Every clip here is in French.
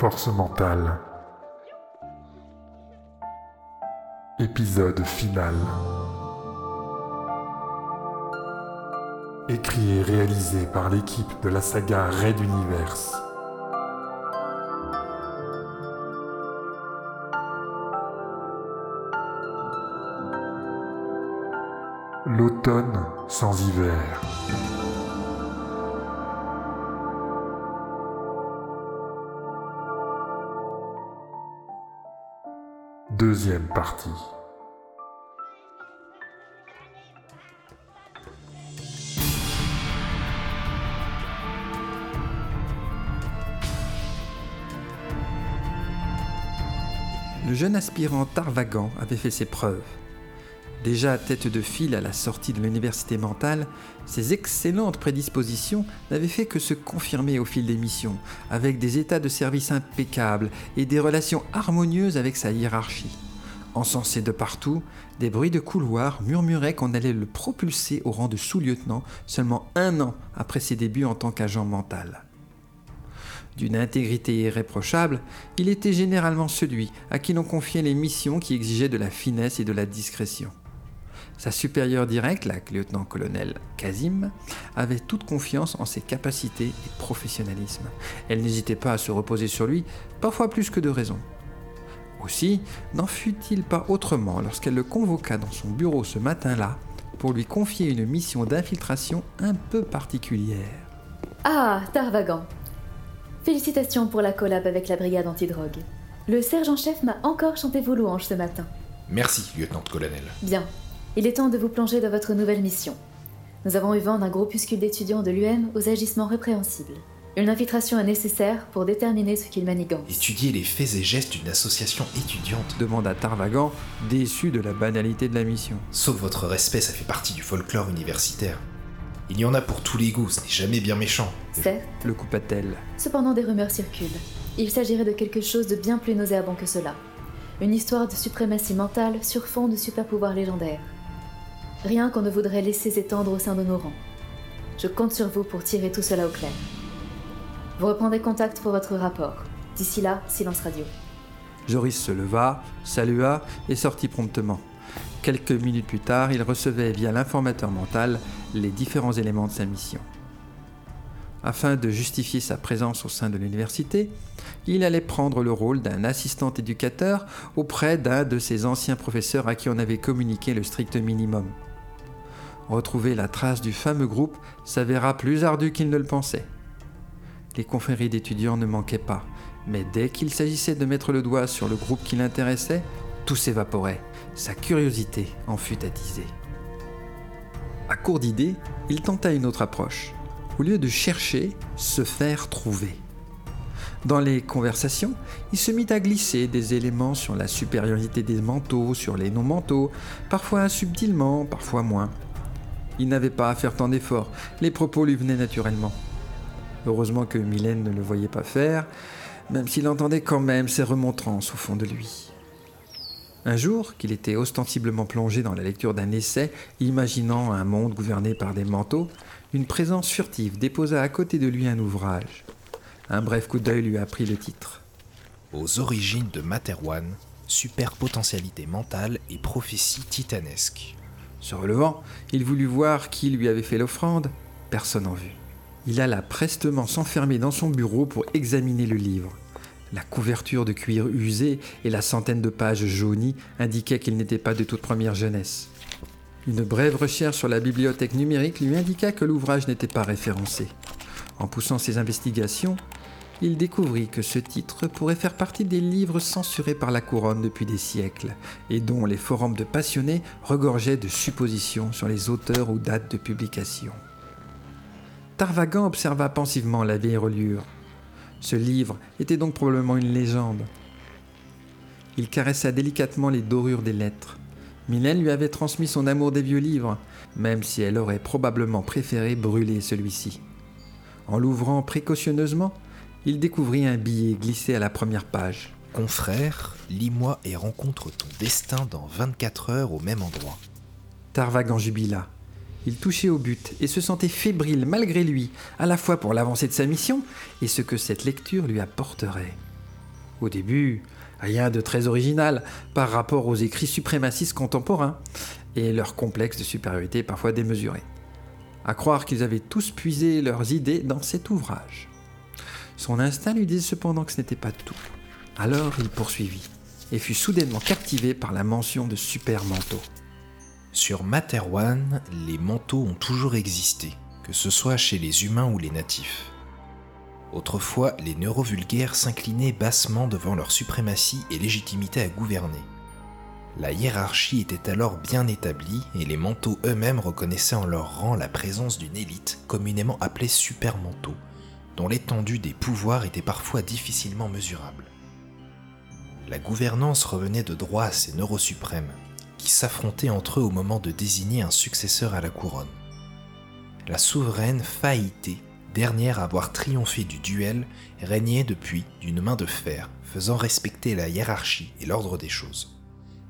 Force mentale. Épisode final. Écrit et réalisé par l'équipe de la saga Red Universe. L'automne sans hiver. Deuxième partie. Le jeune aspirant Tarvagan avait fait ses preuves. Déjà tête de file à la sortie de l'université mentale, ses excellentes prédispositions n'avaient fait que se confirmer au fil des missions, avec des états de service impeccables et des relations harmonieuses avec sa hiérarchie. Encensé de partout, des bruits de couloir murmuraient qu'on allait le propulser au rang de sous-lieutenant seulement un an après ses débuts en tant qu'agent mental. D'une intégrité irréprochable, il était généralement celui à qui l'on confiait les missions qui exigeaient de la finesse et de la discrétion. Sa supérieure directe, la lieutenant-colonel Kazim, avait toute confiance en ses capacités et professionnalisme. Elle n'hésitait pas à se reposer sur lui, parfois plus que de raison. Aussi, n'en fut-il pas autrement lorsqu'elle le convoqua dans son bureau ce matin-là pour lui confier une mission d'infiltration un peu particulière. Ah, Tarvagan. Félicitations pour la collab avec la brigade antidrogue. Le sergent-chef m'a encore chanté vos louanges ce matin. Merci, lieutenant-colonel. Bien. Il est temps de vous plonger dans votre nouvelle mission. Nous avons eu vent d'un groupuscule d'étudiants de l'UM aux agissements répréhensibles. Une infiltration est nécessaire pour déterminer ce qu'ils manigancent. Étudier les faits et gestes d'une association étudiante. demanda Tarvagan, déçu de la banalité de la mission. Sauf votre respect, ça fait partie du folklore universitaire. Il y en a pour tous les goûts, ce n'est jamais bien méchant. Certes, Le coupa-t-elle. cependant des rumeurs circulent. Il s'agirait de quelque chose de bien plus nauséabond que cela. Une histoire de suprématie mentale sur fond de super pouvoirs légendaires. Rien qu'on ne voudrait laisser s'étendre au sein de nos rangs. Je compte sur vous pour tirer tout cela au clair. Vous reprendrez contact pour votre rapport. D'ici là, silence radio. Joris se leva, salua et sortit promptement. Quelques minutes plus tard, il recevait via l'informateur mental les différents éléments de sa mission. Afin de justifier sa présence au sein de l'université, il allait prendre le rôle d'un assistant éducateur auprès d'un de ses anciens professeurs à qui on avait communiqué le strict minimum. Retrouver la trace du fameux groupe s'avéra plus ardu qu'il ne le pensait. Les confréries d'étudiants ne manquaient pas, mais dès qu'il s'agissait de mettre le doigt sur le groupe qui l'intéressait, tout s'évaporait. Sa curiosité en fut attisée. À court d'idées, il tenta une autre approche. Au lieu de chercher, se faire trouver. Dans les conversations, il se mit à glisser des éléments sur la supériorité des manteaux, sur les non-manteaux, parfois subtilement, parfois moins. Il n'avait pas à faire tant d'efforts, les propos lui venaient naturellement. Heureusement que Mylène ne le voyait pas faire, même s'il entendait quand même ses remontrances au fond de lui. Un jour, qu'il était ostensiblement plongé dans la lecture d'un essai, imaginant un monde gouverné par des manteaux, une présence furtive déposa à côté de lui un ouvrage. Un bref coup d'œil lui apprit le titre. Aux origines de Materwan, superpotentialité mentale et prophétie titanesque. Se relevant, il voulut voir qui lui avait fait l'offrande. Personne en vue. Il alla prestement s'enfermer dans son bureau pour examiner le livre. La couverture de cuir usé et la centaine de pages jaunies indiquaient qu'il n'était pas de toute première jeunesse. Une brève recherche sur la bibliothèque numérique lui indiqua que l'ouvrage n'était pas référencé. En poussant ses investigations, il découvrit que ce titre pourrait faire partie des livres censurés par la couronne depuis des siècles et dont les forums de passionnés regorgeaient de suppositions sur les auteurs ou dates de publication. Tarvagan observa pensivement la vieille reliure. Ce livre était donc probablement une légende. Il caressa délicatement les dorures des lettres. Mylène lui avait transmis son amour des vieux livres, même si elle aurait probablement préféré brûler celui-ci. En l'ouvrant précautionneusement, il découvrit un billet glissé à la première page. Confrère, lis-moi et rencontre ton destin dans 24 heures au même endroit. Tarvagan jubila. Il touchait au but et se sentait fébrile malgré lui, à la fois pour l'avancée de sa mission et ce que cette lecture lui apporterait. Au début, rien de très original par rapport aux écrits suprémacistes contemporains et leur complexe de supériorité parfois démesuré. À croire qu'ils avaient tous puisé leurs idées dans cet ouvrage. Son instinct lui disait cependant que ce n'était pas tout. Alors il poursuivit et fut soudainement captivé par la mention de super manteaux. Sur Materwan, les manteaux ont toujours existé, que ce soit chez les humains ou les natifs. Autrefois, les neurovulgaires s'inclinaient bassement devant leur suprématie et légitimité à gouverner. La hiérarchie était alors bien établie et les manteaux eux-mêmes reconnaissaient en leur rang la présence d'une élite communément appelée supermanteau, dont l'étendue des pouvoirs était parfois difficilement mesurable. La gouvernance revenait de droit à ces neurosuprêmes, qui s'affrontaient entre eux au moment de désigner un successeur à la couronne. La souveraine Faïté, dernière à avoir triomphé du duel, régnait depuis d'une main de fer, faisant respecter la hiérarchie et l'ordre des choses.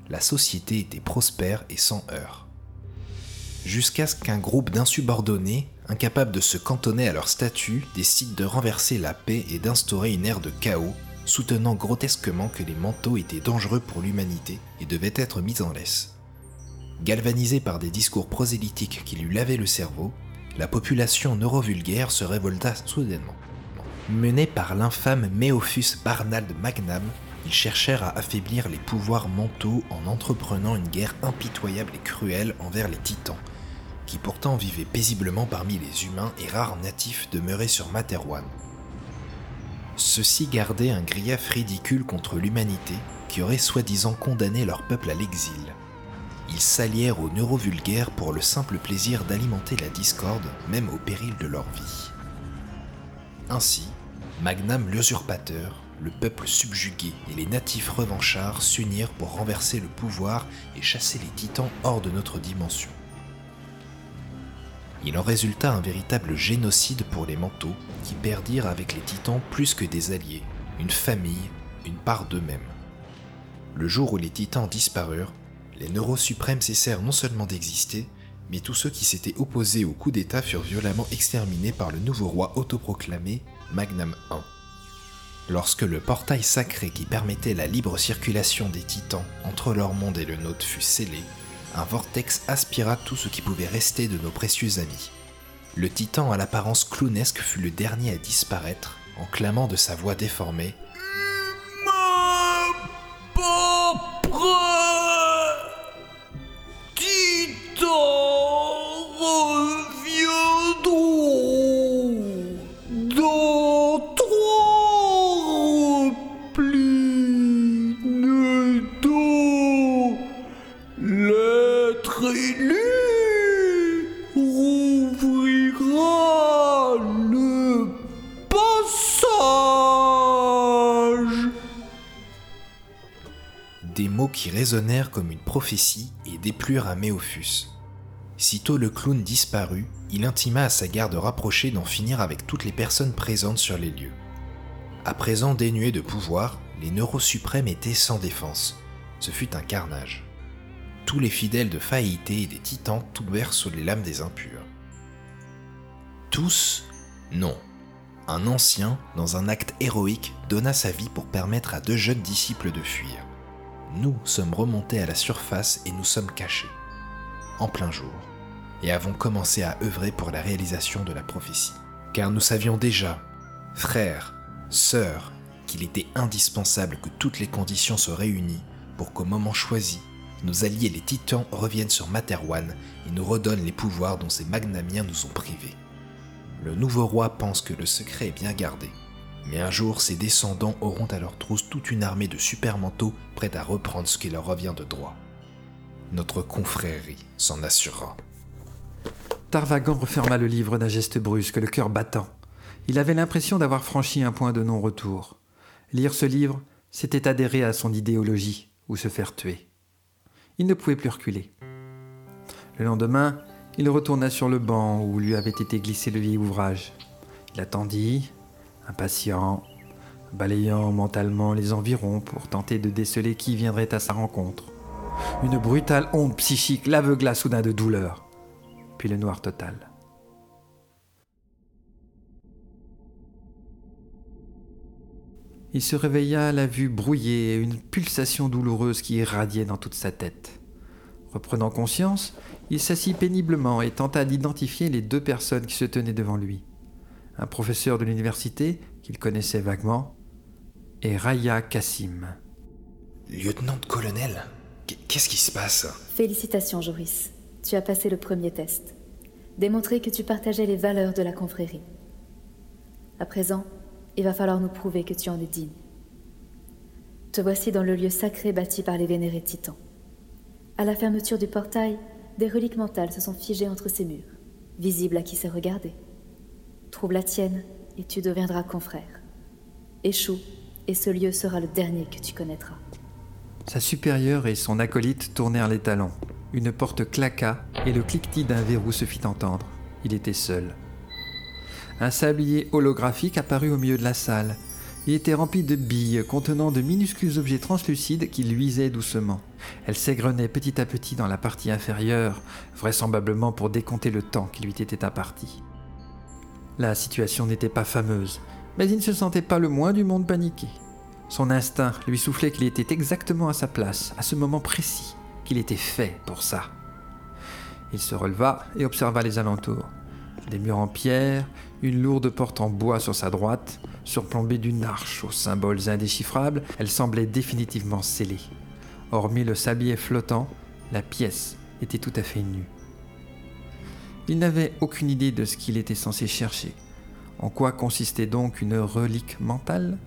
La société était prospère et sans heurts. Jusqu'à ce qu'un groupe d'insubordonnés, incapables de se cantonner à leur statut, décide de renverser la paix et d'instaurer une ère de chaos soutenant grotesquement que les manteaux étaient dangereux pour l'humanité et devaient être mis en laisse. Galvanisé par des discours prosélytiques qui lui lavaient le cerveau, la population neurovulgaire se révolta soudainement. Mené par l'infâme Méophus Barnald Magnam, ils cherchèrent à affaiblir les pouvoirs mentaux en entreprenant une guerre impitoyable et cruelle envers les titans, qui pourtant vivaient paisiblement parmi les humains et rares natifs demeurés sur Materwan. Ceux-ci gardaient un grief ridicule contre l'humanité qui aurait soi-disant condamné leur peuple à l'exil. Ils s'allièrent aux neurovulgaires pour le simple plaisir d'alimenter la discorde, même au péril de leur vie. Ainsi, Magnam l'usurpateur, le peuple subjugué et les natifs revanchards s'unirent pour renverser le pouvoir et chasser les titans hors de notre dimension. Il en résulta un véritable génocide pour les manteaux, qui perdirent avec les titans plus que des alliés, une famille, une part d'eux-mêmes. Le jour où les titans disparurent, les neurosuprêmes cessèrent non seulement d'exister, mais tous ceux qui s'étaient opposés au coup d'État furent violemment exterminés par le nouveau roi autoproclamé, Magnam I. Lorsque le portail sacré qui permettait la libre circulation des titans entre leur monde et le nôtre fut scellé, un vortex aspira tout ce qui pouvait rester de nos précieux amis. Le titan à l'apparence clownesque fut le dernier à disparaître en clamant de sa voix déformée qui résonnèrent comme une prophétie et déplurent à Méophus. Sitôt le clown disparut, il intima à sa garde rapprochée d'en finir avec toutes les personnes présentes sur les lieux. À présent dénués de pouvoir, les neurosuprêmes étaient sans défense. Ce fut un carnage. Tous les fidèles de Faïté et des titans tombèrent sous les lames des impurs. Tous Non. Un ancien, dans un acte héroïque, donna sa vie pour permettre à deux jeunes disciples de fuir nous sommes remontés à la surface et nous sommes cachés, en plein jour, et avons commencé à œuvrer pour la réalisation de la prophétie. Car nous savions déjà, frères, sœurs, qu'il était indispensable que toutes les conditions soient réunies pour qu'au moment choisi, nos alliés les titans reviennent sur Materwan et nous redonnent les pouvoirs dont ces magnamiens nous ont privés. Le nouveau roi pense que le secret est bien gardé, mais un jour, ses descendants auront à leur trousse toute une armée de supermanteaux prête à reprendre ce qui leur revient de droit. Notre confrérie s'en assurera. Tarvagan referma le livre d'un geste brusque, le cœur battant. Il avait l'impression d'avoir franchi un point de non-retour. Lire ce livre, c'était adhérer à son idéologie ou se faire tuer. Il ne pouvait plus reculer. Le lendemain, il retourna sur le banc où lui avait été glissé le vieil ouvrage. Il attendit, impatient, balayant mentalement les environs pour tenter de déceler qui viendrait à sa rencontre. Une brutale onde psychique l'aveugla soudain de douleur, puis le noir total. Il se réveilla à la vue brouillée et une pulsation douloureuse qui irradiait dans toute sa tête. Reprenant conscience, il s'assit péniblement et tenta d'identifier les deux personnes qui se tenaient devant lui. Un professeur de l'université, qu'il connaissait vaguement, et Raya Kassim. Lieutenant-colonel Qu'est-ce qui se passe? Félicitations, Joris. Tu as passé le premier test. Démontrer que tu partageais les valeurs de la confrérie. À présent, il va falloir nous prouver que tu en es digne. Te voici dans le lieu sacré bâti par les vénérés titans. À la fermeture du portail, des reliques mentales se sont figées entre ces murs, visibles à qui sait regarder. Trouve la tienne et tu deviendras confrère. Échoue et ce lieu sera le dernier que tu connaîtras. Sa supérieure et son acolyte tournèrent les talons. Une porte claqua et le cliquetis d'un verrou se fit entendre. Il était seul. Un sablier holographique apparut au milieu de la salle. Il était rempli de billes contenant de minuscules objets translucides qui luisaient doucement. Elles s'égrenaient petit à petit dans la partie inférieure, vraisemblablement pour décompter le temps qui lui était imparti. La situation n'était pas fameuse, mais il ne se sentait pas le moins du monde paniqué. Son instinct lui soufflait qu'il était exactement à sa place, à ce moment précis, qu'il était fait pour ça. Il se releva et observa les alentours. Des murs en pierre, une lourde porte en bois sur sa droite, surplombée d'une arche aux symboles indéchiffrables, elle semblait définitivement scellée. Hormis le sablier flottant, la pièce était tout à fait nue. Il n'avait aucune idée de ce qu'il était censé chercher. En quoi consistait donc une relique mentale?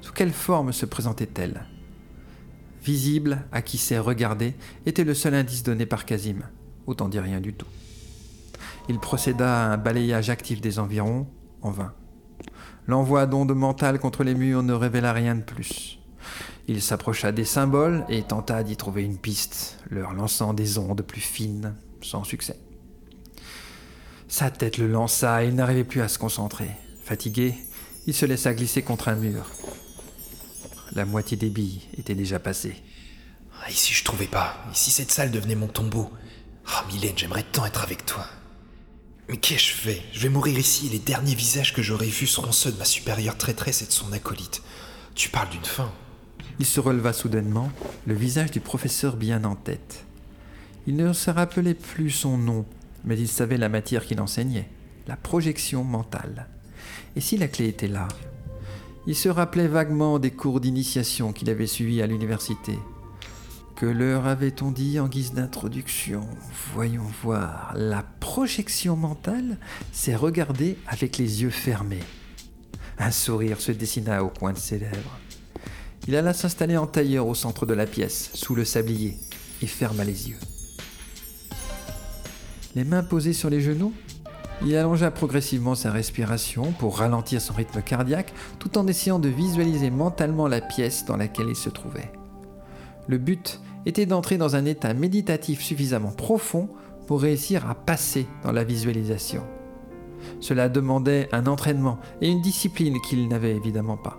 Sous quelle forme se présentait-elle? Visible à qui sait regarder était le seul indice donné par Kazim. Autant dire rien du tout. Il procéda à un balayage actif des environs, en vain. L'envoi d'ondes mentales contre les murs ne révéla rien de plus. Il s'approcha des symboles et tenta d'y trouver une piste, leur lançant des ondes plus fines, sans succès. Sa tête le lança et il n'arrivait plus à se concentrer. Fatigué, il se laissa glisser contre un mur. La moitié des billes était déjà passée. Ah, ici je trouvais pas. Ici cette salle devenait mon tombeau. Ah, Mylène, j'aimerais tant être avec toi. Mais qu'ai-je fait? Je vais mourir ici et les derniers visages que j'aurai vus seront ceux de ma supérieure traîtresse et de son acolyte. Tu parles d'une fin. Il se releva soudainement, le visage du professeur bien en tête. Il ne se rappelait plus son nom, mais il savait la matière qu'il enseignait, la projection mentale. Et si la clé était là? Il se rappelait vaguement des cours d'initiation qu'il avait suivis à l'université. Que leur avait-on dit en guise d'introduction? Voyons voir. La projection mentale, c'est regarder avec les yeux fermés. Un sourire se dessina au coin de ses lèvres. Il alla s'installer en tailleur au centre de la pièce, sous le sablier, et ferma les yeux les mains posées sur les genoux. Il allongea progressivement sa respiration pour ralentir son rythme cardiaque tout en essayant de visualiser mentalement la pièce dans laquelle il se trouvait. Le but était d'entrer dans un état méditatif suffisamment profond pour réussir à passer dans la visualisation. Cela demandait un entraînement et une discipline qu'il n'avait évidemment pas.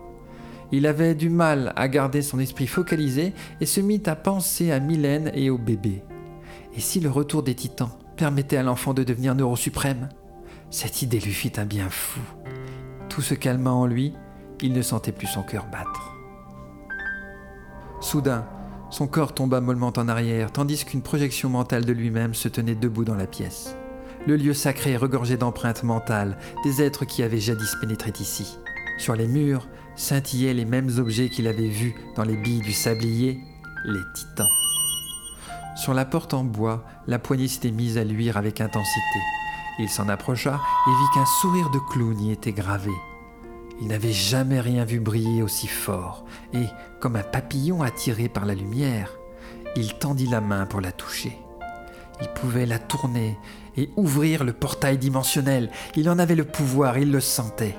Il avait du mal à garder son esprit focalisé et se mit à penser à Mylène et au bébé. Et si le retour des titans permettait à l'enfant de devenir neurosuprême. Cette idée lui fit un bien fou. Tout se calma en lui, il ne sentait plus son cœur battre. Soudain, son corps tomba mollement en arrière, tandis qu'une projection mentale de lui-même se tenait debout dans la pièce. Le lieu sacré regorgeait d'empreintes mentales, des êtres qui avaient jadis pénétré ici. Sur les murs scintillaient les mêmes objets qu'il avait vus dans les billes du sablier, les titans. Sur la porte en bois, la poignée s'était mise à luire avec intensité. Il s'en approcha et vit qu'un sourire de clown y était gravé. Il n'avait jamais rien vu briller aussi fort, et, comme un papillon attiré par la lumière, il tendit la main pour la toucher. Il pouvait la tourner et ouvrir le portail dimensionnel. Il en avait le pouvoir, il le sentait.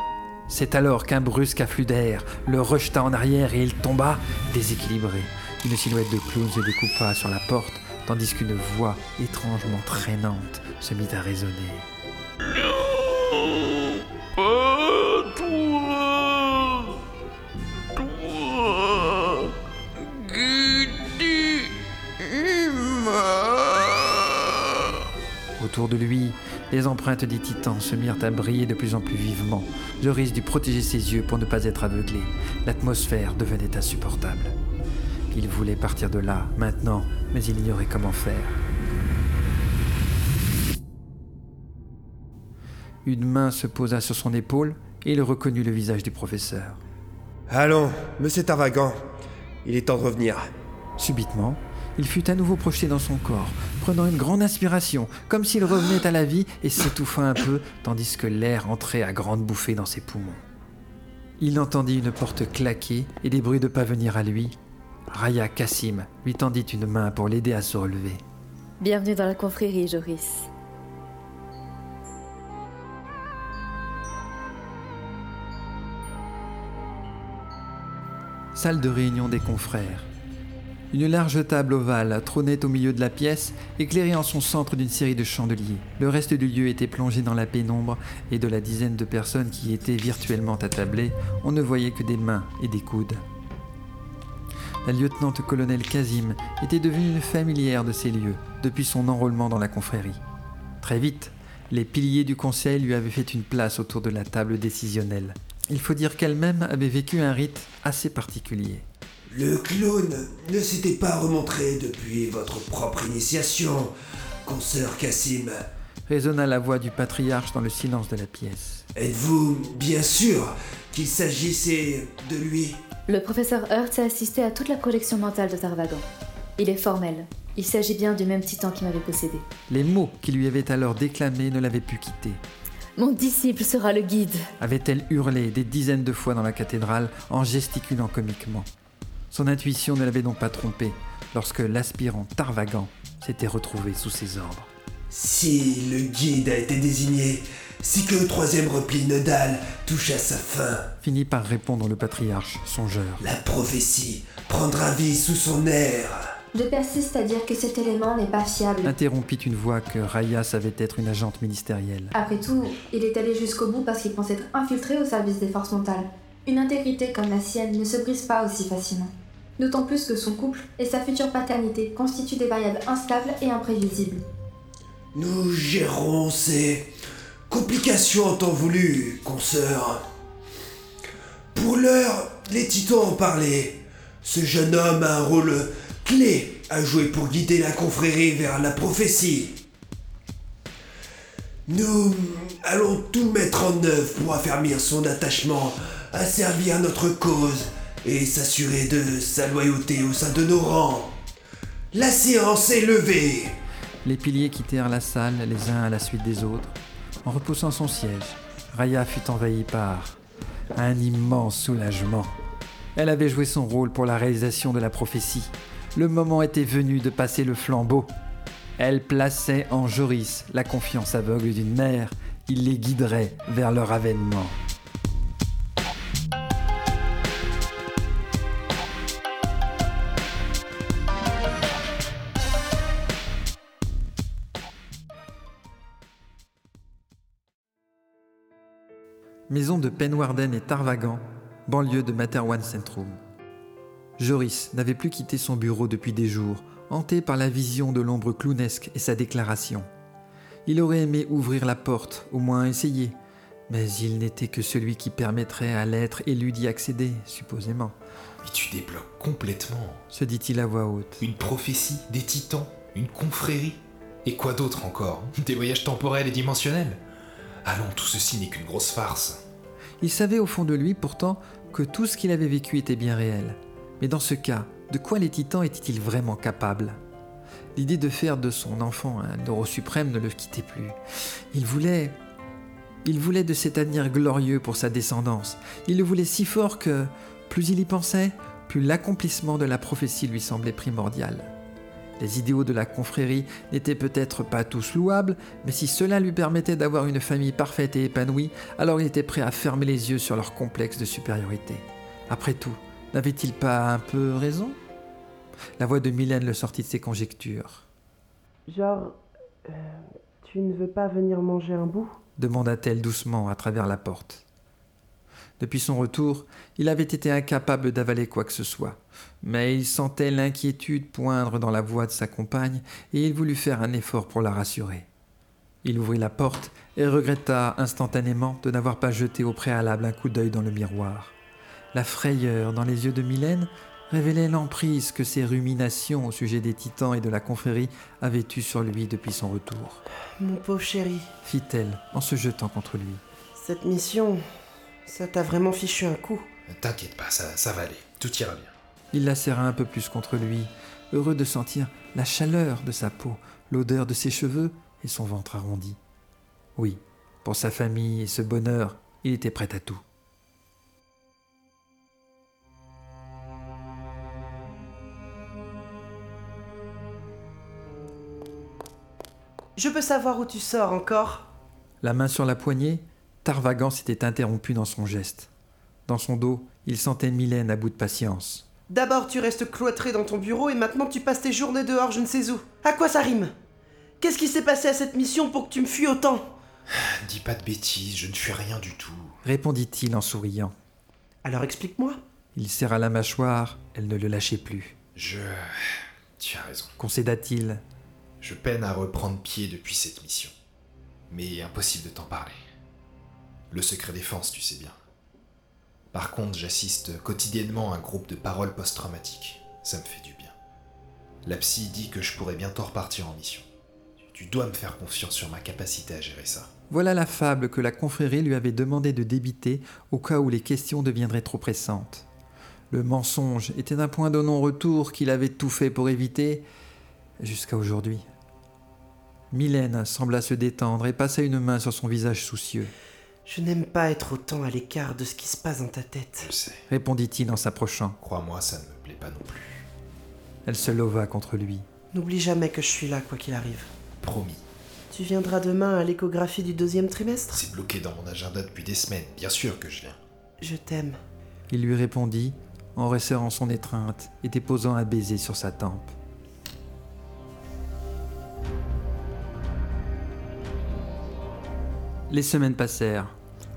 C'est alors qu'un brusque afflux d'air le rejeta en arrière et il tomba déséquilibré. Une silhouette de clown se découpa sur la porte tandis qu'une voix étrangement traînante se mit à résonner. Non, pas toi, toi, Autour de lui, Les empreintes des titans se mirent à briller de plus en plus vivement. Joris dut protéger ses yeux pour ne pas être aveuglé. L'atmosphère devenait insupportable. Il voulait partir de là, maintenant, mais il ignorait comment faire. Une main se posa sur son épaule et il reconnut le visage du professeur. Allons, monsieur Tarvagan, il est temps de revenir. Subitement, il fut à nouveau projeté dans son corps, prenant une grande inspiration, comme s'il revenait à la vie et s'étouffant un peu, tandis que l'air entrait à grandes bouffées dans ses poumons. Il entendit une porte claquer et des bruits de pas venir à lui. Raya Kassim lui tendit une main pour l'aider à se relever. Bienvenue dans la confrérie, Joris. Salle de réunion des confrères. Une large table ovale trônait au milieu de la pièce, éclairée en son centre d'une série de chandeliers. Le reste du lieu était plongé dans la pénombre, et de la dizaine de personnes qui y étaient virtuellement attablées, on ne voyait que des mains et des coudes. La lieutenant-colonel Kazim était devenue une familière de ces lieux depuis son enrôlement dans la confrérie. Très vite, les piliers du conseil lui avaient fait une place autour de la table décisionnelle. Il faut dire qu'elle-même avait vécu un rite assez particulier. Le clown ne s'était pas remontré depuis votre propre initiation, consoeur Cassim. résonna la voix du patriarche dans le silence de la pièce. Êtes-vous bien sûr qu'il s'agissait de lui? Le professeur Hertz a assisté à toute la projection mentale de Tarvagan. Il est formel. Il s'agit bien du même titan qui m'avait possédé. Les mots qui lui avaient alors déclamés ne l'avaient pu quitter. Mon disciple sera le guide. Avait-elle hurlé des dizaines de fois dans la cathédrale en gesticulant comiquement Son intuition ne l'avait donc pas trompé lorsque l'aspirant Tarvagan s'était retrouvé sous ses ordres. Si le guide a été désigné, c'est que le troisième repli nodal touche à sa fin. Finit par répondre le patriarche, songeur. La prophétie prendra vie sous son air. Je persiste à dire que cet élément n'est pas fiable. Interrompit une voix que Raya savait être une agente ministérielle. Après tout, il est allé jusqu'au bout parce qu'il pensait être infiltré au service des forces mentales. Une intégrité comme la sienne ne se brise pas aussi facilement. D'autant plus que son couple et sa future paternité constituent des variables instables et imprévisibles. Nous gérerons ces complications en temps voulu, consoeur. Pour l'heure, les titans ont parlé. Ce jeune homme a un rôle clé à jouer pour guider la confrérie vers la prophétie. Nous allons tout mettre en œuvre pour affermir son attachement à servir notre cause et s'assurer de sa loyauté au sein de nos rangs. La séance est levée. Les piliers quittèrent la salle les uns à la suite des autres. En repoussant son siège, Raya fut envahie par un immense soulagement. Elle avait joué son rôle pour la réalisation de la prophétie. Le moment était venu de passer le flambeau. Elle plaçait en Joris la confiance aveugle d'une mère. Il les guiderait vers leur avènement. Maison de Penwarden et Tarvagan, banlieue de Materwan Centrum. Joris n'avait plus quitté son bureau depuis des jours, hanté par la vision de l'ombre clownesque et sa déclaration. Il aurait aimé ouvrir la porte, au moins essayer, mais il n'était que celui qui permettrait à l'être élu d'y accéder, supposément, Mais tu débloques complètement. se dit-il à voix haute. Une prophétie, des titans, une confrérie. Et quoi d'autre encore? Des voyages temporels et dimensionnels? Allons, tout ceci n'est qu'une grosse farce. Il savait au fond de lui pourtant que tout ce qu'il avait vécu était bien réel. Mais dans ce cas, de quoi les titans étaient-ils vraiment capables? L'idée de faire de son enfant un euro suprême ne le quittait plus. Il voulait. Il voulait de cet avenir glorieux pour sa descendance. Il le voulait si fort que, plus il y pensait, plus l'accomplissement de la prophétie lui semblait primordial. Les idéaux de la confrérie n'étaient peut-être pas tous louables, mais si cela lui permettait d'avoir une famille parfaite et épanouie, alors il était prêt à fermer les yeux sur leur complexe de supériorité. Après tout, n'avait-il pas un peu raison? La voix de Mylène le sortit de ses conjectures. Genre, euh, tu ne veux pas venir manger un bout? demanda-t-elle doucement à travers la porte. Depuis son retour, il avait été incapable d'avaler quoi que ce soit, mais il sentait l'inquiétude poindre dans la voix de sa compagne et il voulut faire un effort pour la rassurer. Il ouvrit la porte et regretta instantanément de n'avoir pas jeté au préalable un coup d'œil dans le miroir. La frayeur dans les yeux de Mylène révélait l'emprise que ses ruminations au sujet des titans et de la confrérie avaient eue sur lui depuis son retour. Mon pauvre chéri, Fit-elle en se jetant contre lui. cette mission, ça t'a vraiment fichu un coup. T'inquiète pas, ça, ça va aller. Tout ira bien. Il la serra un peu plus contre lui, heureux de sentir la chaleur de sa peau, l'odeur de ses cheveux et son ventre arrondi. Oui, pour sa famille et ce bonheur, il était prêt à tout. Je peux savoir où tu sors encore? La main sur la poignée, Tarvagan s'était interrompu dans son geste. Dans son dos, il sentait Mylène à bout de patience. D'abord tu restes cloîtré dans ton bureau et maintenant tu passes tes journées dehors je ne sais où. À quoi ça rime? Qu'est-ce qui s'est passé à cette mission pour que tu me fuis autant? Dis pas de bêtises, je ne fuis rien du tout. Répondit-il en souriant. Alors explique-moi. Il serra la mâchoire, elle ne le lâchait plus. Je... Tu as raison. Concéda-t-il. Je peine à reprendre pied depuis cette mission. Mais impossible de t'en parler. Le secret défense, tu sais bien. Par contre, j'assiste quotidiennement à un groupe de paroles post-traumatiques. Ça me fait du bien. La psy dit que je pourrais bientôt repartir en mission. Tu dois me faire confiance sur ma capacité à gérer ça. Voilà la fable que la confrérie lui avait demandé de débiter au cas où les questions deviendraient trop pressantes. Le mensonge était un point de non-retour qu'il avait tout fait pour éviter jusqu'à aujourd'hui. Mylène sembla se détendre et passa une main sur son visage soucieux. Je n'aime pas être autant à l'écart de ce qui se passe dans ta tête. Je sais. Répondit-il en s'approchant. Crois-moi, ça ne me plaît pas non plus. Elle se leva contre lui. N'oublie jamais que je suis là quoi qu'il arrive. Promis. Tu viendras demain à l'échographie du deuxième trimestre? C'est bloqué dans mon agenda depuis des semaines. Bien sûr que je viens. Je t'aime. Il lui répondit en resserrant son étreinte et déposant un baiser sur sa tempe. Les semaines passèrent.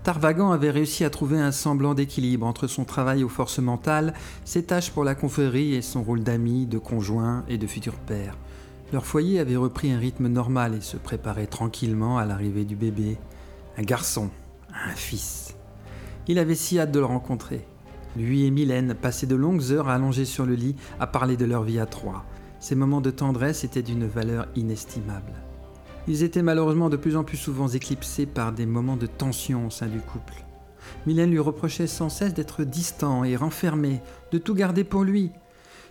Tarvagan avait réussi à trouver un semblant d'équilibre entre son travail aux forces mentales, ses tâches pour la confrérie et son rôle d'ami, de conjoint et de futur père. Leur foyer avait repris un rythme normal et se préparait tranquillement à l'arrivée du bébé. Un garçon, un fils. Il avait si hâte de le rencontrer. Lui et Mylène passaient de longues heures allongés sur le lit à parler de leur vie à trois. Ces moments de tendresse étaient d'une valeur inestimable. Ils étaient malheureusement de plus en plus souvent éclipsés par des moments de tension au sein du couple. Mylène lui reprochait sans cesse d'être distant et renfermé, de tout garder pour lui.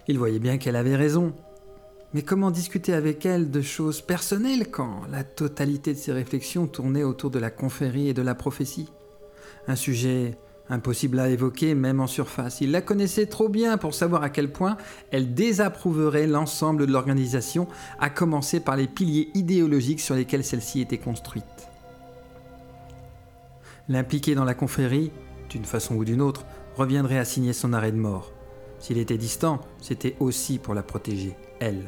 Il voyait bien qu'elle avait raison. Mais comment discuter avec elle de choses personnelles quand la totalité de ses réflexions tournait autour de la confrérie et de la prophétie? Un sujet impossible à évoquer même en surface. Il la connaissait trop bien pour savoir à quel point elle désapprouverait l'ensemble de l'organisation, à commencer par les piliers idéologiques sur lesquels celle-ci était construite. L'impliquer dans la confrérie, d'une façon ou d'une autre, reviendrait à signer son arrêt de mort. S'il était distant, c'était aussi pour la protéger, elle.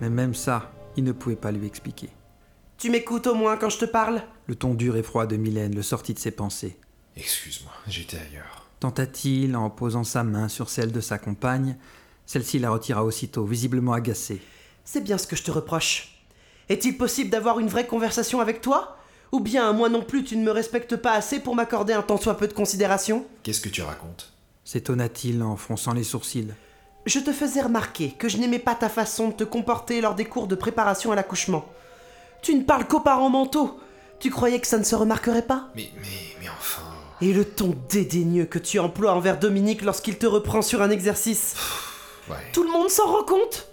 Mais même ça, il ne pouvait pas lui expliquer. Tu m'écoutes au moins quand je te parle? Le ton dur et froid de Mylène le sortit de ses pensées. Excuse-moi, j'étais ailleurs. Tenta-t-il en posant sa main sur celle de sa compagne. Celle-ci la retira aussitôt, visiblement agacée. C'est bien ce que je te reproche. Est-il possible d'avoir une vraie conversation avec toi? Ou bien moi non plus tu ne me respectes pas assez pour m'accorder un tant soit peu de considération? Qu'est-ce que tu racontes? S'étonna-t-il en fronçant les sourcils. Je te faisais remarquer que je n'aimais pas ta façon de te comporter lors des cours de préparation à l'accouchement. Tu ne parles qu'aux parents mentaux. Tu croyais que ça ne se remarquerait pas? Mais, mais, mais enfin... Et le ton dédaigneux que tu emploies envers Dominique lorsqu'il te reprend sur un exercice. Ouais. Tout le monde s'en rend compte?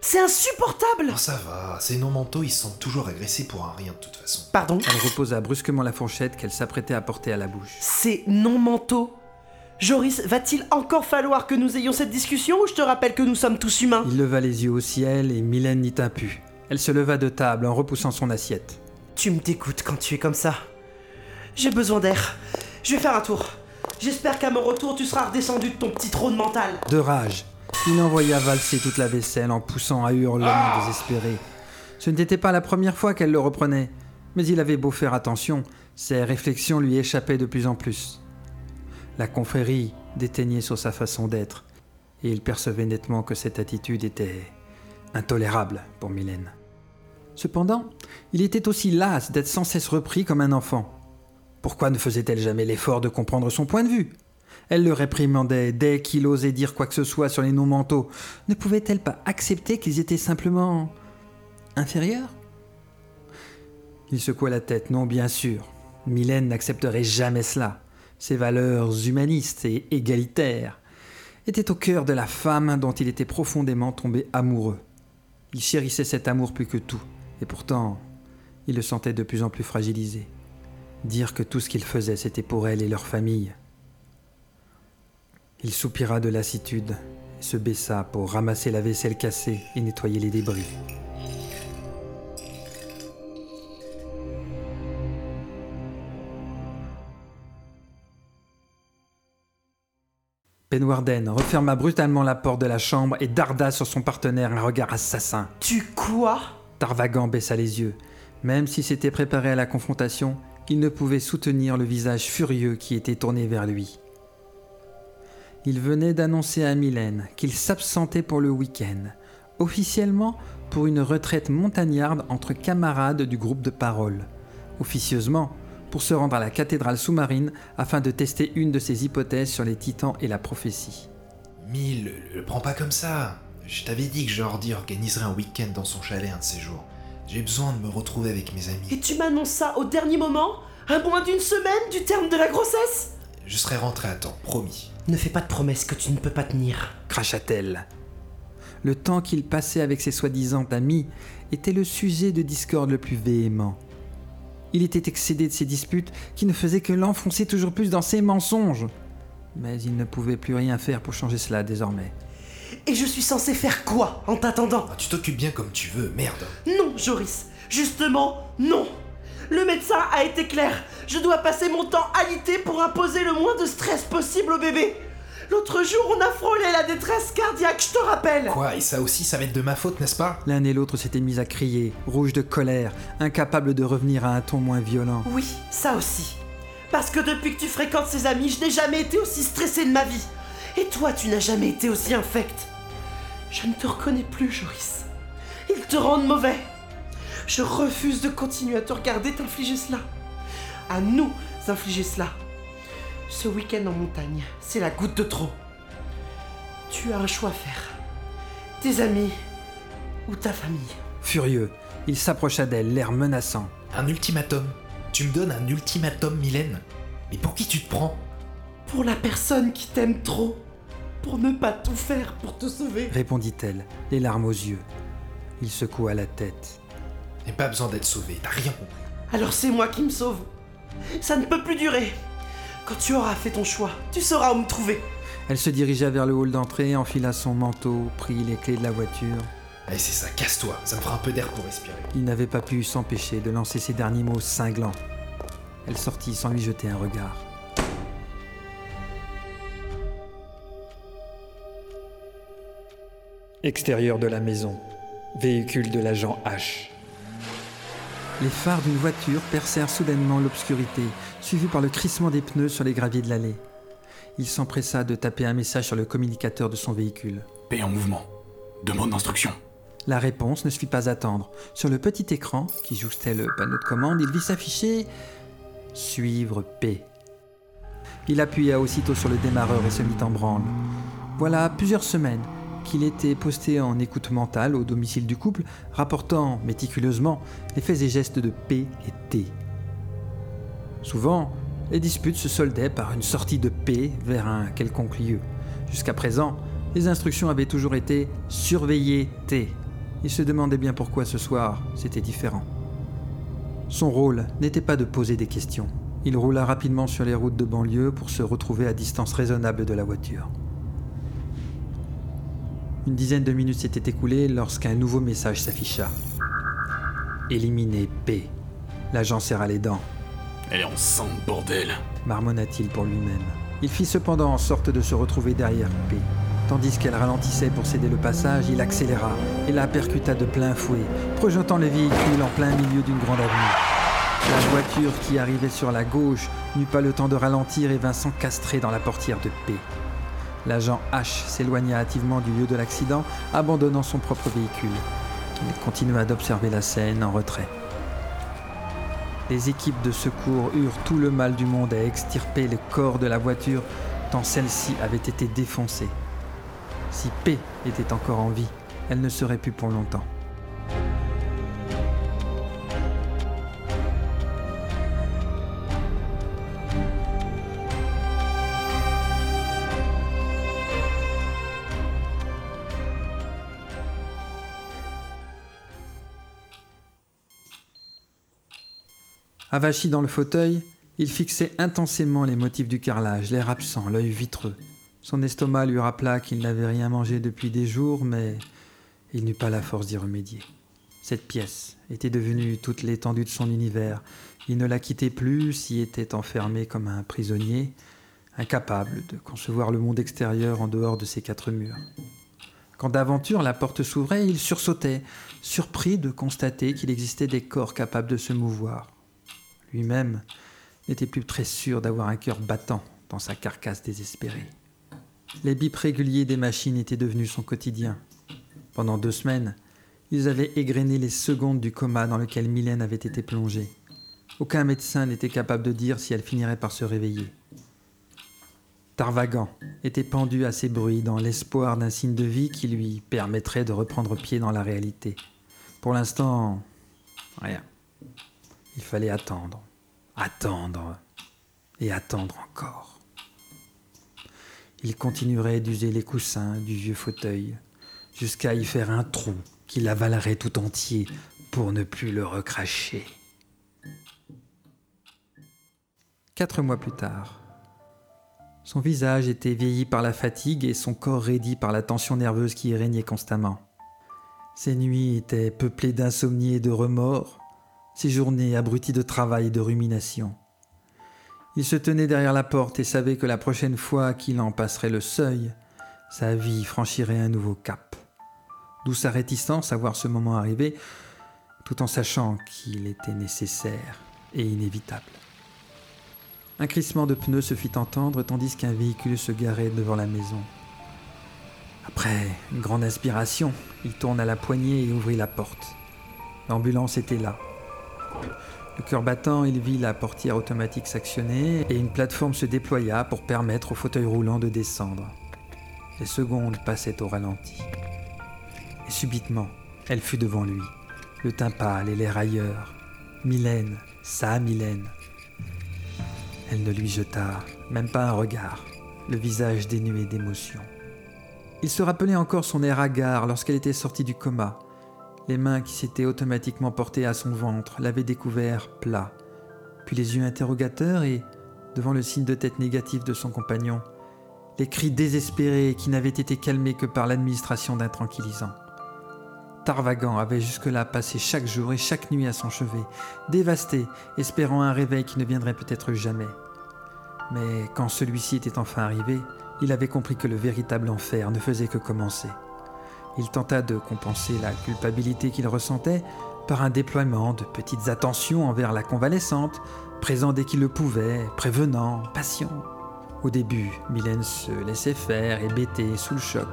C'est insupportable Non, ça va. Ces non-mentaux, ils se sentent toujours agressés pour un rien de toute façon. Pardon? Elle reposa brusquement la fourchette qu'elle s'apprêtait à porter à la bouche. C'est non mentaux. Joris, va-t-il encore falloir que nous ayons cette discussion ou je te rappelle que nous sommes tous humains? Il leva les yeux au ciel et Mylène n'y tint plus. Elle se leva de table en repoussant son assiette. Tu me dégoûtes quand tu es comme ça. J'ai besoin d'air. Je vais faire un tour. J'espère qu'à mon retour, tu seras redescendu de ton petit trône mental. De rage, il envoya valser toute la vaisselle en poussant à hurlements désespérés. Ce n'était pas la première fois qu'elle le reprenait, mais il avait beau faire attention, ses réflexions lui échappaient de plus en plus. La confrérie déteignait sur sa façon d'être, et il percevait nettement que cette attitude était intolérable pour Mylène. Cependant, il était aussi las d'être sans cesse repris comme un enfant. Pourquoi ne faisait-elle jamais l'effort de comprendre son point de vue? Elle le réprimandait dès qu'il osait dire quoi que ce soit sur les noms mentaux. Ne pouvait-elle pas accepter qu'ils étaient simplement inférieurs? Il secoua la tête. Non, bien sûr. Mylène n'accepterait jamais cela. Ses valeurs humanistes et égalitaires étaient au cœur de la femme dont il était profondément tombé amoureux. Il chérissait cet amour plus que tout, et pourtant, il le sentait de plus en plus fragilisé. Dire que tout ce qu'il faisait, c'était pour elle et leur famille. Il soupira de lassitude et se baissa pour ramasser la vaisselle cassée et nettoyer les débris. Ben Warden referma brutalement la porte de la chambre et darda sur son partenaire un regard assassin. Tu quoi? Tarvagan baissa les yeux. Même s'il s'était préparé à la confrontation, il ne pouvait soutenir le visage furieux qui était tourné vers lui. Il venait d'annoncer à Mylène qu'il s'absentait pour le week-end, officiellement pour une retraite montagnarde entre camarades du groupe de parole, officieusement pour se rendre à la cathédrale sous-marine afin de tester une de ses hypothèses sur les titans et la prophétie. Mille, le prends pas comme ça. Je t'avais dit que Jordi organiserait un week-end dans son chalet un de ces jours. J'ai besoin de me retrouver avec mes amis. Et tu m'annonces ça au dernier moment? À moins d'une semaine du terme de la grossesse? Je serai rentré à temps, promis. Ne fais pas de promesses que tu ne peux pas tenir. Cracha-t-elle. Le temps qu'il passait avec ses soi-disant amis était le sujet de discorde le plus véhément. Il était excédé de ces disputes qui ne faisaient que l'enfoncer toujours plus dans ses mensonges. Mais il ne pouvait plus rien faire pour changer cela désormais. Et je suis censé faire quoi en t'attendant Ah, tu t'occupes bien comme tu veux, merde. Non, Joris. Justement, non. Le médecin a été clair. Je dois passer mon temps alité pour imposer le moins de stress possible au bébé. L'autre jour, on a frôlé la détresse cardiaque, je te rappelle. Quoi, et ça aussi, ça va être de ma faute, n'est-ce pas? L'un et l'autre s'étaient mis à crier, rouges de colère, incapables de revenir à un ton moins violent. Oui, ça aussi. Parce que depuis que tu fréquentes ces amis, je n'ai jamais été aussi stressé de ma vie. Et toi, tu n'as jamais été aussi infect. Je ne te reconnais plus, Joris. Ils te rendent mauvais. Je refuse de continuer à te regarder t'infliger cela. À nous infliger cela. Ce week-end en montagne, c'est la goutte de trop. Tu as un choix à faire. Tes amis ou ta famille. Furieux, il s'approcha d'elle, l'air menaçant. Un ultimatum Tu me donnes un ultimatum, Mylène Mais pour qui tu te prends? Pour la personne qui t'aime trop. Pour ne pas tout faire pour te sauver. répondit-elle, les larmes aux yeux. Il secoua la tête. N'ai pas besoin d'être sauvé, t'as rien compris. Alors c'est moi qui me sauve. Ça ne peut plus durer. Quand tu auras fait ton choix, tu sauras où me trouver. Elle se dirigea vers le hall d'entrée, enfila son manteau, prit les clés de la voiture. Allez, c'est ça, casse-toi, ça me fera un peu d'air pour respirer. Il n'avait pas pu s'empêcher de lancer ces derniers mots cinglants. Elle sortit sans lui jeter un regard. Extérieur de la maison. Véhicule de l'agent H. Les phares d'une voiture percèrent soudainement l'obscurité, suivis par le crissement des pneus sur les graviers de l'allée. Il s'empressa de taper un message sur le communicateur de son véhicule. P en mouvement. Demande d'instruction. La réponse ne se fit pas attendre. Sur le petit écran qui jouxtait le panneau de commande, il vit s'afficher Suivre P. Il appuya aussitôt sur le démarreur et se mit en branle. Voilà plusieurs semaines qu'il était posté en écoute mentale au domicile du couple, rapportant méticuleusement les faits et gestes de P et T. Souvent, les disputes se soldaient par une sortie de P vers un quelconque lieu. Jusqu'à présent, les instructions avaient toujours été surveiller T. Il se demandait bien pourquoi ce soir c'était différent. Son rôle n'était pas de poser des questions. Il roula rapidement sur les routes de banlieue pour se retrouver à distance raisonnable de la voiture. Une dizaine de minutes s'étaient écoulées lorsqu'un nouveau message s'afficha. Éliminer P. L'agent serra les dents, Elle est enceinte, bordel. marmonna-t-il pour lui-même. Il fit cependant en sorte de se retrouver derrière P. Tandis qu'elle ralentissait pour céder le passage, il accéléra et la percuta de plein fouet, projetant le véhicule en plein milieu d'une grande avenue. La voiture qui arrivait sur la gauche n'eut pas le temps de ralentir et vint s'encastrer dans la portière de P. L'agent H s'éloigna hâtivement du lieu de l'accident, abandonnant son propre véhicule. Il continua d'observer la scène en retrait. Les équipes de secours eurent tout le mal du monde à extirper le corps de la voiture tant celle-ci avait été défoncée. Si P était encore en vie, elle ne serait plus pour longtemps. Avachi dans le fauteuil, il fixait intensément les motifs du carrelage, l'air absent, l'œil vitreux. Son estomac lui rappela qu'il n'avait rien mangé depuis des jours, mais il n'eut pas la force d'y remédier. Cette pièce était devenue toute l'étendue de son univers. Il ne la quittait plus, s'y était enfermé comme un prisonnier, incapable de concevoir le monde extérieur en dehors de ses quatre murs. Quand d'aventure la porte s'ouvrait, il sursautait, surpris de constater qu'il existait des corps capables de se mouvoir lui-même n'était plus très sûr d'avoir un cœur battant dans sa carcasse désespérée. Les bips réguliers des machines étaient devenus son quotidien. Pendant deux semaines, ils avaient égrené les secondes du coma dans lequel Mylène avait été plongée. Aucun médecin n'était capable de dire si elle finirait par se réveiller. Tarvagan était pendu à ces bruits dans l'espoir d'un signe de vie qui lui permettrait de reprendre pied dans la réalité. Pour l'instant, rien. Il fallait attendre, attendre et attendre encore. Il continuerait d'user les coussins du vieux fauteuil jusqu'à y faire un trou qu'il avalerait tout entier pour ne plus le recracher. Quatre mois plus tard, son visage était vieilli par la fatigue et son corps raidi par la tension nerveuse qui régnait constamment. Ses nuits étaient peuplées d'insomnie et de remords, ses journées abruties de travail et de rumination. Il se tenait derrière la porte et savait que la prochaine fois qu'il en passerait le seuil, sa vie franchirait un nouveau cap. D'où sa réticence à voir ce moment arriver, tout en sachant qu'il était nécessaire et inévitable. Un crissement de pneus se fit entendre tandis qu'un véhicule se garait devant la maison. Après une grande inspiration, il tourna la poignée et ouvrit la porte. L'ambulance était là, le cœur battant, il vit la portière automatique s'actionner et une plateforme se déploya pour permettre au fauteuil roulant de descendre. Les secondes passaient au ralenti. Et subitement, elle fut devant lui, le teint pâle et l'air ailleurs. Mylène, sa Mylène. Elle ne lui jeta même pas un regard, le visage dénué d'émotion. Il se rappelait encore son air hagard lorsqu'elle était sortie du coma, les mains qui s'étaient automatiquement portées à son ventre l'avaient découvert plat, puis les yeux interrogateurs et, devant le signe de tête négatif de son compagnon, les cris désespérés qui n'avaient été calmés que par l'administration d'un tranquillisant. Tarvagan avait jusque-là passé chaque jour et chaque nuit à son chevet, dévasté, espérant un réveil qui ne viendrait peut-être jamais. Mais quand celui-ci était enfin arrivé, il avait compris que le véritable enfer ne faisait que commencer. Il tenta de compenser la culpabilité qu'il ressentait par un déploiement de petites attentions envers la convalescente, présent dès qu'il le pouvait, prévenant, patient. Au début, Mylène se laissait faire, hébétée, sous le choc.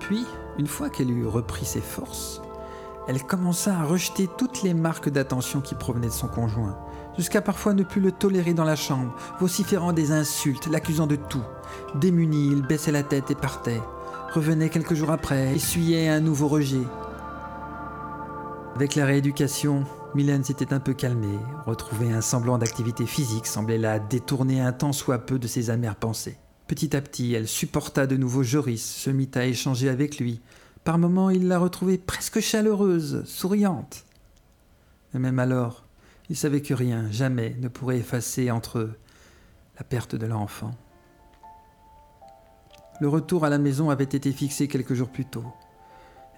Puis, une fois qu'elle eut repris ses forces, elle commença à rejeter toutes les marques d'attention qui provenaient de son conjoint, jusqu'à parfois ne plus le tolérer dans la chambre, vociférant des insultes, l'accusant de tout. Démuni, il baissait la tête et partait, revenait quelques jours après, essuyait un nouveau rejet. Avec la rééducation, Mylène s'était un peu calmée, retrouvait un semblant d'activité physique, semblait la détourner un tant soit peu de ses amères pensées. Petit à petit, elle supporta de nouveau Joris, se mit à échanger avec lui. Par moments, il la retrouvait presque chaleureuse, souriante. Et même alors, il savait que rien, jamais, ne pourrait effacer entre eux la perte de l'enfant. Le retour à la maison avait été fixé quelques jours plus tôt,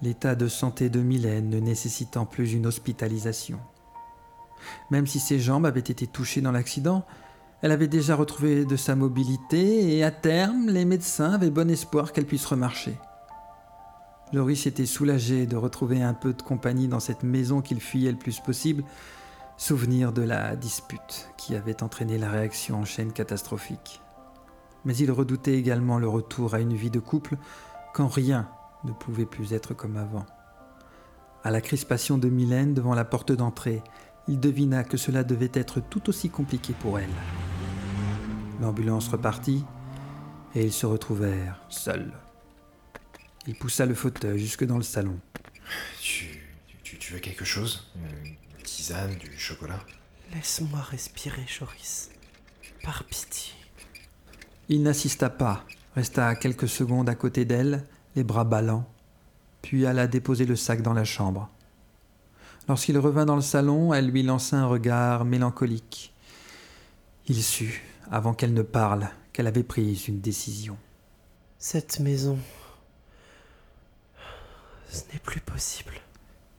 l'état de santé de Mylène ne nécessitant plus une hospitalisation. Même si ses jambes avaient été touchées dans l'accident, elle avait déjà retrouvé de sa mobilité et à terme, les médecins avaient bon espoir qu'elle puisse remarcher. Loris était soulagé de retrouver un peu de compagnie dans cette maison qu'il fuyait le plus possible, souvenir de la dispute qui avait entraîné la réaction en chaîne catastrophique mais il redoutait également le retour à une vie de couple quand rien ne pouvait plus être comme avant. À la crispation de Mylène devant la porte d'entrée, il devina que cela devait être tout aussi compliqué pour elle. L'ambulance repartit et ils se retrouvèrent seuls. Il poussa le fauteuil jusque dans le salon. Tu, tu, tu veux quelque chose? Une tisane, du chocolat? Laisse-moi respirer, Joris. Par pitié. Il n'assista pas, resta quelques secondes à côté d'elle, les bras ballants, puis alla déposer le sac dans la chambre. Lorsqu'il revint dans le salon, elle lui lança un regard mélancolique. Il sut, avant qu'elle ne parle, qu'elle avait pris une décision. Cette maison. Ce n'est plus possible.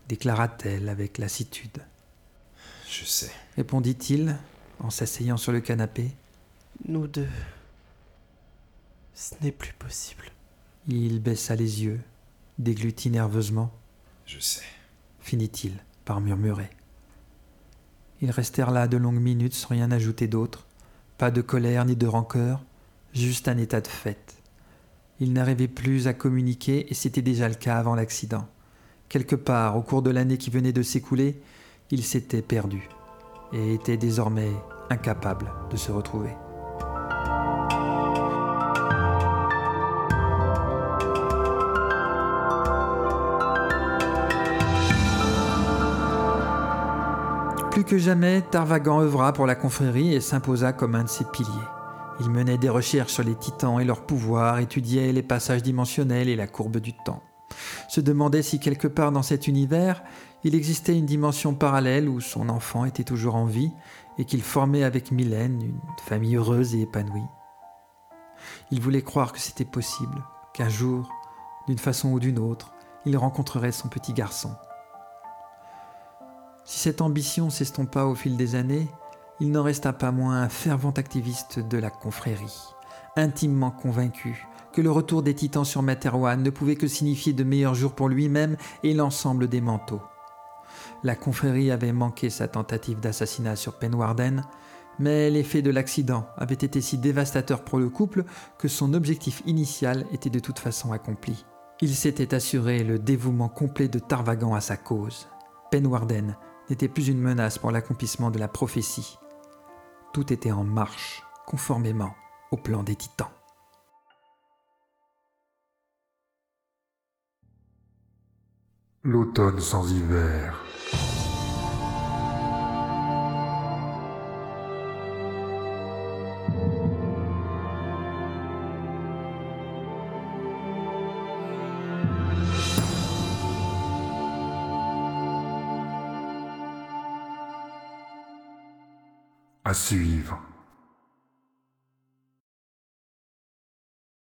Déclara-t-elle avec lassitude. Je sais. Répondit-il en s'asseyant sur le canapé. Nous deux. Ce n'est plus possible. Il baissa les yeux, déglutit nerveusement. Je sais. Finit-il par murmurer. Ils restèrent là de longues minutes sans rien ajouter d'autre. Pas de colère ni de rancœur, juste un état de fait. Ils n'arrivaient plus à communiquer et c'était déjà le cas avant l'accident. Quelque part, au cours de l'année qui venait de s'écouler, ils s'étaient perdus et étaient désormais incapables de se retrouver. Plus que jamais, Tarvagan œuvra pour la confrérie et s'imposa comme un de ses piliers. Il menait des recherches sur les titans et leur pouvoir, étudiait les passages dimensionnels et la courbe du temps. Se demandait si quelque part dans cet univers, il existait une dimension parallèle où son enfant était toujours en vie et qu'il formait avec Mylène une famille heureuse et épanouie. Il voulait croire que c'était possible, qu'un jour, d'une façon ou d'une autre, il rencontrerait son petit garçon. Si cette ambition s'estompa au fil des années, il n'en resta pas moins un fervent activiste de la confrérie, intimement convaincu que le retour des titans sur Materwan ne pouvait que signifier de meilleurs jours pour lui-même et l'ensemble des manteaux. La confrérie avait manqué sa tentative d'assassinat sur Penwarden, mais l'effet de l'accident avait été si dévastateur pour le couple que son objectif initial était de toute façon accompli. Il s'était assuré le dévouement complet de Tarvagan à sa cause. Penwarden n'était plus une menace pour l'accomplissement de la prophétie. Tout était en marche, conformément au plan des titans. L'automne sans hiver. À suivre.